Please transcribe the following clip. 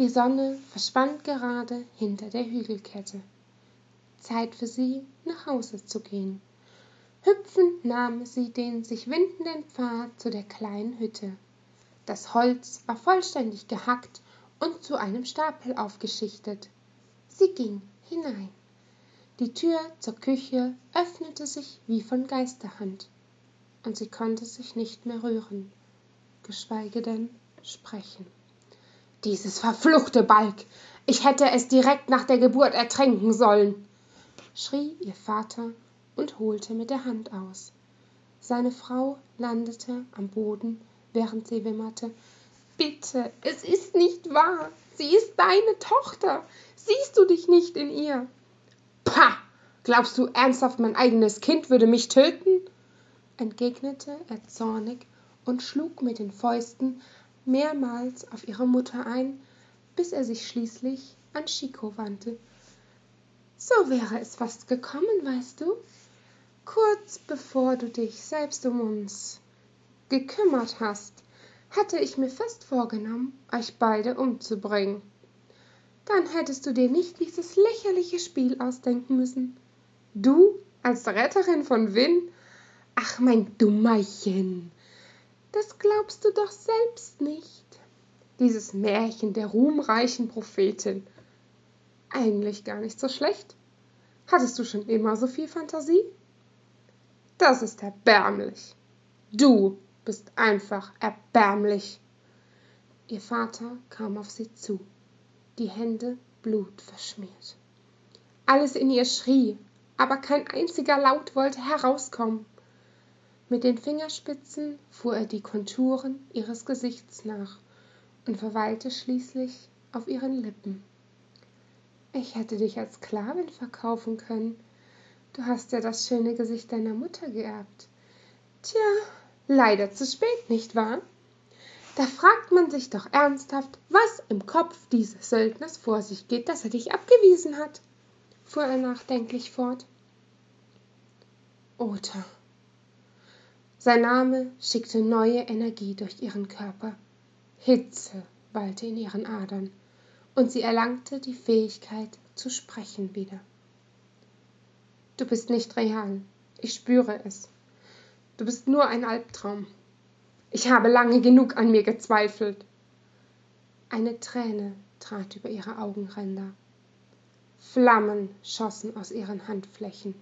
Die Sonne verschwand gerade hinter der Hügelkette. Zeit für sie, nach Hause zu gehen. Hüpfend nahm sie den sich windenden Pfad zu der kleinen Hütte. Das Holz war vollständig gehackt und zu einem Stapel aufgeschichtet. Sie ging hinein. Die Tür zur Küche öffnete sich wie von Geisterhand, und sie konnte sich nicht mehr rühren, geschweige denn sprechen. Dieses verfluchte Balg! Ich hätte es direkt nach der Geburt ertränken sollen! schrie ihr Vater und holte mit der Hand aus. Seine Frau landete am Boden, während sie wimmerte. Bitte, es ist nicht wahr. Sie ist deine Tochter. Siehst du dich nicht in ihr? Pah! Glaubst du ernsthaft, mein eigenes Kind würde mich töten? entgegnete er zornig und schlug mit den Fäusten mehrmals auf ihre Mutter ein, bis er sich schließlich an Chico wandte. So wäre es fast gekommen, weißt du? Kurz bevor du dich selbst um uns gekümmert hast, hatte ich mir fest vorgenommen, euch beide umzubringen. Dann hättest du dir nicht dieses lächerliche Spiel ausdenken müssen. Du als Retterin von Win? Ach, mein Dummerchen, das glaubst du doch selbst nicht. Dieses Märchen der ruhmreichen Prophetin. Eigentlich gar nicht so schlecht. Hattest du schon immer so viel Fantasie? Das ist erbärmlich. Du bist einfach erbärmlich. Ihr Vater kam auf sie zu, die Hände blutverschmiert. Alles in ihr schrie, aber kein einziger Laut wollte herauskommen. Mit den Fingerspitzen fuhr er die Konturen ihres Gesichts nach und verweilte schließlich auf ihren Lippen. Ich hätte dich als Sklavin verkaufen können, Du hast ja das schöne Gesicht deiner Mutter geerbt. Tja, leider zu spät, nicht wahr? Da fragt man sich doch ernsthaft, was im Kopf dieses Söldners vor sich geht, dass er dich abgewiesen hat, fuhr er nachdenklich fort. Ota. Sein Name schickte neue Energie durch ihren Körper. Hitze wallte in ihren Adern, und sie erlangte die Fähigkeit zu sprechen wieder. Du bist nicht real. Ich spüre es. Du bist nur ein Albtraum. Ich habe lange genug an mir gezweifelt. Eine Träne trat über ihre Augenränder. Flammen schossen aus ihren Handflächen.